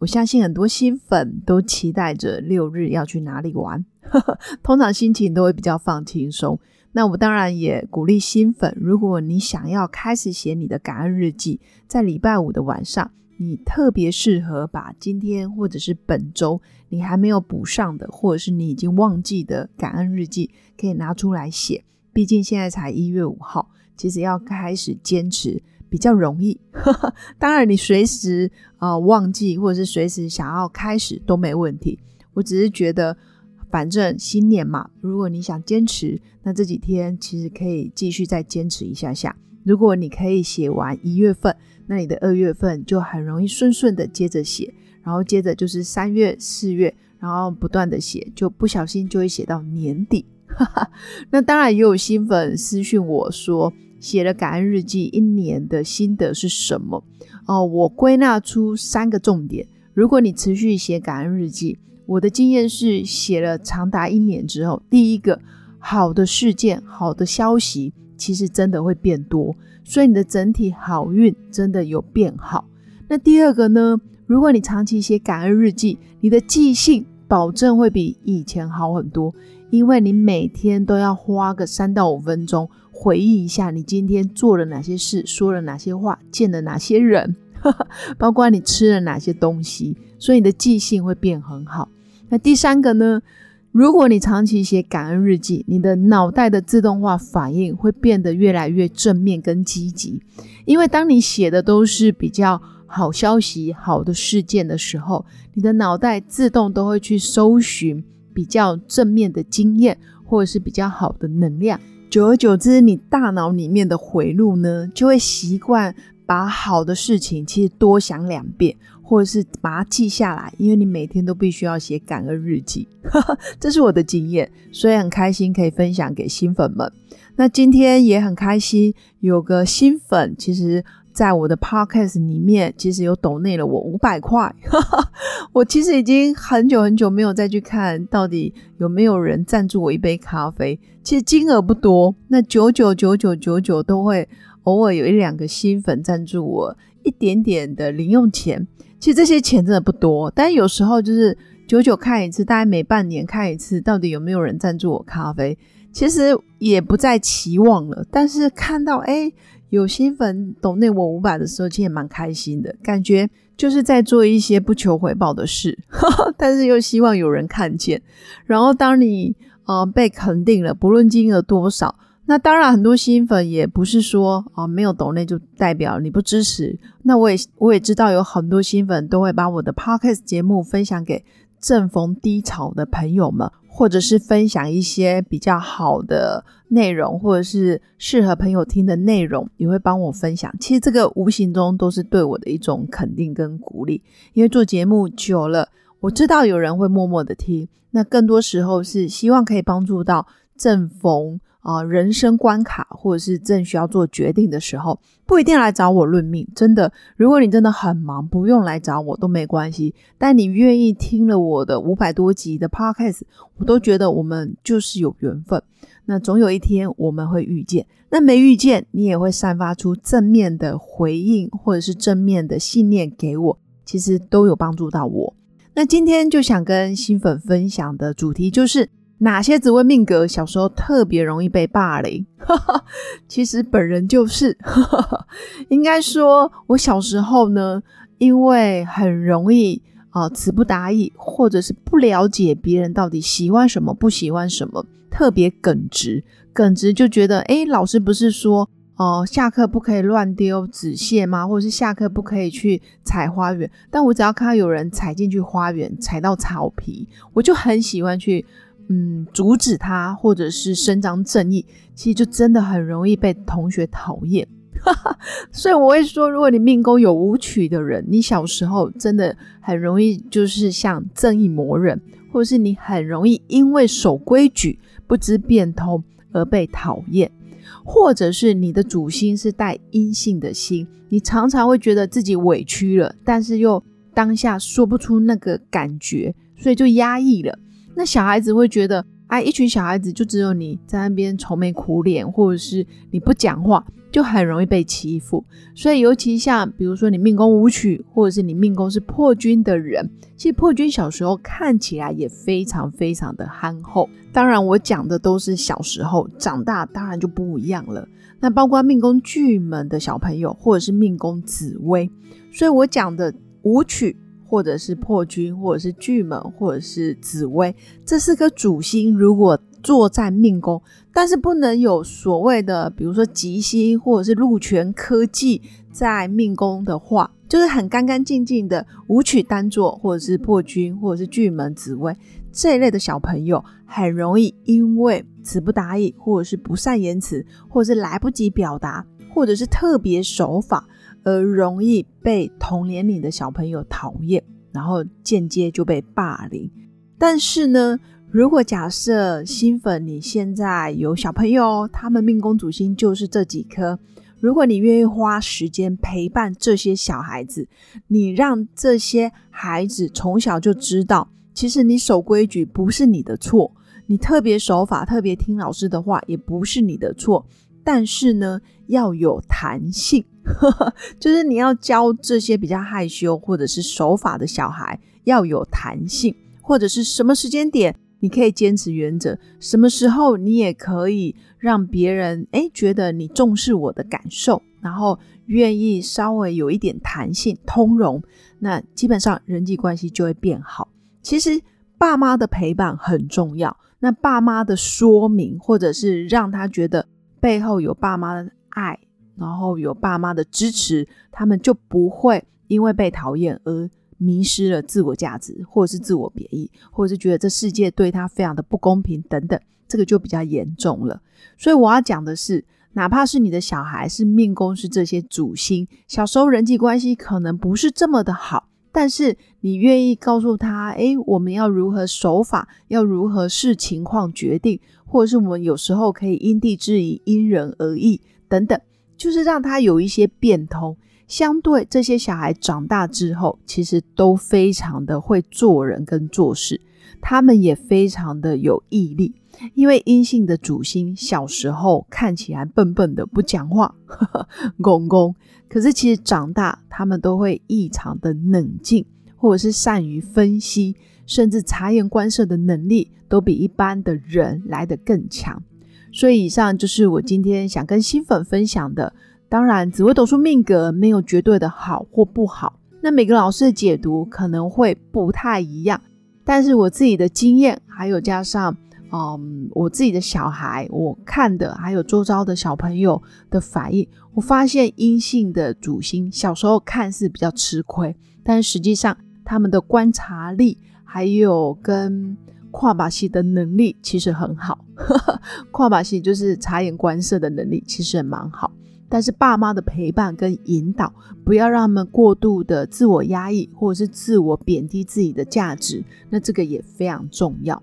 我相信很多新粉都期待着六日要去哪里玩，通常心情都会比较放轻松。那我当然也鼓励新粉，如果你想要开始写你的感恩日记，在礼拜五的晚上，你特别适合把今天或者是本周你还没有补上的，或者是你已经忘记的感恩日记，可以拿出来写。毕竟现在才一月五号，其实要开始坚持比较容易。当然，你随时啊忘记，或者是随时想要开始都没问题。我只是觉得，反正新年嘛，如果你想坚持，那这几天其实可以继续再坚持一下下。如果你可以写完一月份，那你的二月份就很容易顺顺的接着写，然后接着就是三月、四月，然后不断的写，就不小心就会写到年底。那当然也有新粉私讯我说，写了感恩日记一年的心得是什么？哦，我归纳出三个重点。如果你持续写感恩日记，我的经验是，写了长达一年之后，第一个好的事件、好的消息，其实真的会变多，所以你的整体好运真的有变好。那第二个呢？如果你长期写感恩日记，你的记性保证会比以前好很多。因为你每天都要花个三到五分钟回忆一下你今天做了哪些事，说了哪些话，见了哪些人，包括你吃了哪些东西，所以你的记性会变很好。那第三个呢？如果你长期写感恩日记，你的脑袋的自动化反应会变得越来越正面跟积极。因为当你写的都是比较好消息、好的事件的时候，你的脑袋自动都会去搜寻。比较正面的经验，或者是比较好的能量，久而久之，你大脑里面的回路呢，就会习惯把好的事情其实多想两遍，或者是把它记下来，因为你每天都必须要写感恩日记，这是我的经验，所以很开心可以分享给新粉们。那今天也很开心，有个新粉，其实。在我的 podcast 里面，其实有抖内了我五百块。我其实已经很久很久没有再去看到底有没有人赞助我一杯咖啡。其实金额不多，那九九九九九九都会偶尔有一两个新粉赞助我一点点的零用钱。其实这些钱真的不多，但有时候就是九九看一次，大概每半年看一次，到底有没有人赞助我咖啡？其实也不再期望了。但是看到哎。有新粉懂内我五百的时候，其实也蛮开心的，感觉就是在做一些不求回报的事，但是又希望有人看见。然后当你呃被肯定了，不论金额多少，那当然很多新粉也不是说啊没有懂内就代表你不支持。那我也我也知道有很多新粉都会把我的 podcast 节目分享给正逢低潮的朋友们。或者是分享一些比较好的内容，或者是适合朋友听的内容，也会帮我分享。其实这个无形中都是对我的一种肯定跟鼓励。因为做节目久了，我知道有人会默默的听，那更多时候是希望可以帮助到正逢。啊，人生关卡，或者是正需要做决定的时候，不一定来找我论命。真的，如果你真的很忙，不用来找我都没关系。但你愿意听了我的五百多集的 podcast，我都觉得我们就是有缘分。那总有一天我们会遇见。那没遇见，你也会散发出正面的回应，或者是正面的信念给我，其实都有帮助到我。那今天就想跟新粉分享的主题就是。哪些紫微命格小时候特别容易被霸凌？其实本人就是，应该说，我小时候呢，因为很容易啊词不达意，或者是不了解别人到底喜欢什么、不喜欢什么，特别耿直，耿直就觉得，哎，老师不是说哦，下课不可以乱丢纸屑吗？或者是下课不可以去踩花园？但我只要看到有人踩进去花园，踩到草皮，我就很喜欢去。嗯，阻止他或者是伸张正义，其实就真的很容易被同学讨厌。所以我会说，如果你命宫有舞曲的人，你小时候真的很容易就是像正义魔人，或者是你很容易因为守规矩、不知变通而被讨厌，或者是你的主星是带阴性的心，你常常会觉得自己委屈了，但是又当下说不出那个感觉，所以就压抑了。那小孩子会觉得。哎，一群小孩子就只有你在那边愁眉苦脸，或者是你不讲话，就很容易被欺负。所以，尤其像比如说你命宫舞曲，或者是你命宫是破军的人，其实破军小时候看起来也非常非常的憨厚。当然，我讲的都是小时候，长大当然就不一样了。那包括命宫巨门的小朋友，或者是命宫紫薇，所以我讲的舞曲。或者是破军，或者是巨门，或者是紫薇，这四颗主星如果坐在命宫，但是不能有所谓的，比如说吉星或者是禄权科技在命宫的话，就是很干干净净的舞曲单座，或者是破军，或者是巨门、紫薇这一类的小朋友，很容易因为词不达意，或者是不善言辞，或者是来不及表达，或者是特别手法。而容易被同年龄的小朋友讨厌，然后间接就被霸凌。但是呢，如果假设新粉你现在有小朋友，他们命宫主星就是这几颗，如果你愿意花时间陪伴这些小孩子，你让这些孩子从小就知道，其实你守规矩不是你的错，你特别守法、特别听老师的话也不是你的错。但是呢，要有弹性，就是你要教这些比较害羞或者是守法的小孩要有弹性，或者是什么时间点你可以坚持原则，什么时候你也可以让别人哎觉得你重视我的感受，然后愿意稍微有一点弹性通融，那基本上人际关系就会变好。其实爸妈的陪伴很重要，那爸妈的说明或者是让他觉得。背后有爸妈的爱，然后有爸妈的支持，他们就不会因为被讨厌而迷失了自我价值，或者是自我贬义，或者是觉得这世界对他非常的不公平等等，这个就比较严重了。所以我要讲的是，哪怕是你的小孩是命宫是这些主星，小时候人际关系可能不是这么的好。但是你愿意告诉他，哎，我们要如何守法，要如何视情况决定，或者是我们有时候可以因地制宜、因人而异等等，就是让他有一些变通。相对这些小孩长大之后，其实都非常的会做人跟做事，他们也非常的有毅力。因为阴性的主星小时候看起来笨笨的，不讲话，公公。可是其实长大，他们都会异常的冷静，或者是善于分析，甚至察言观色的能力，都比一般的人来得更强。所以以上就是我今天想跟新粉分享的。当然，紫微斗数命格没有绝对的好或不好，那每个老师的解读可能会不太一样。但是我自己的经验，还有加上。嗯，我自己的小孩，我看的还有周遭的小朋友的反应，我发现阴性的主星小时候看似比较吃亏，但实际上他们的观察力还有跟跨把戏的能力其实很好。跨把戏就是察言观色的能力其实也蛮好，但是爸妈的陪伴跟引导，不要让他们过度的自我压抑或者是自我贬低自己的价值，那这个也非常重要。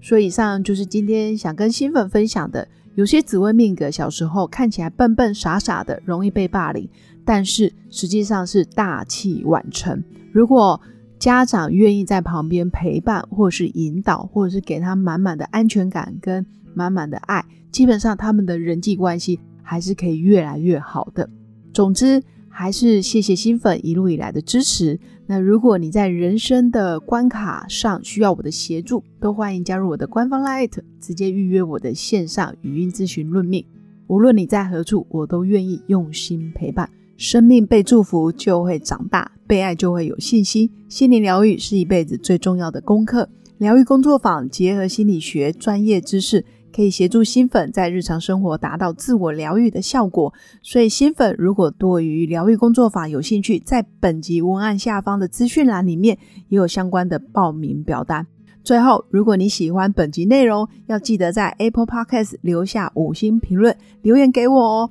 所以以上就是今天想跟新粉分享的。有些紫微命格小时候看起来笨笨傻傻的，容易被霸凌，但是实际上是大器晚成。如果家长愿意在旁边陪伴，或者是引导，或者是给他满满的安全感跟满满的爱，基本上他们的人际关系还是可以越来越好的。总之。还是谢谢新粉一路以来的支持。那如果你在人生的关卡上需要我的协助，都欢迎加入我的官方 live，直接预约我的线上语音咨询论命。无论你在何处，我都愿意用心陪伴。生命被祝福就会长大，被爱就会有信心。心灵疗愈是一辈子最重要的功课。疗愈工作坊结合心理学专业知识。可以协助新粉在日常生活达到自我疗愈的效果，所以新粉如果对于疗愈工作法有兴趣，在本集文案下方的资讯栏里面也有相关的报名表单。最后，如果你喜欢本集内容，要记得在 Apple Podcast 留下五星评论，留言给我哦。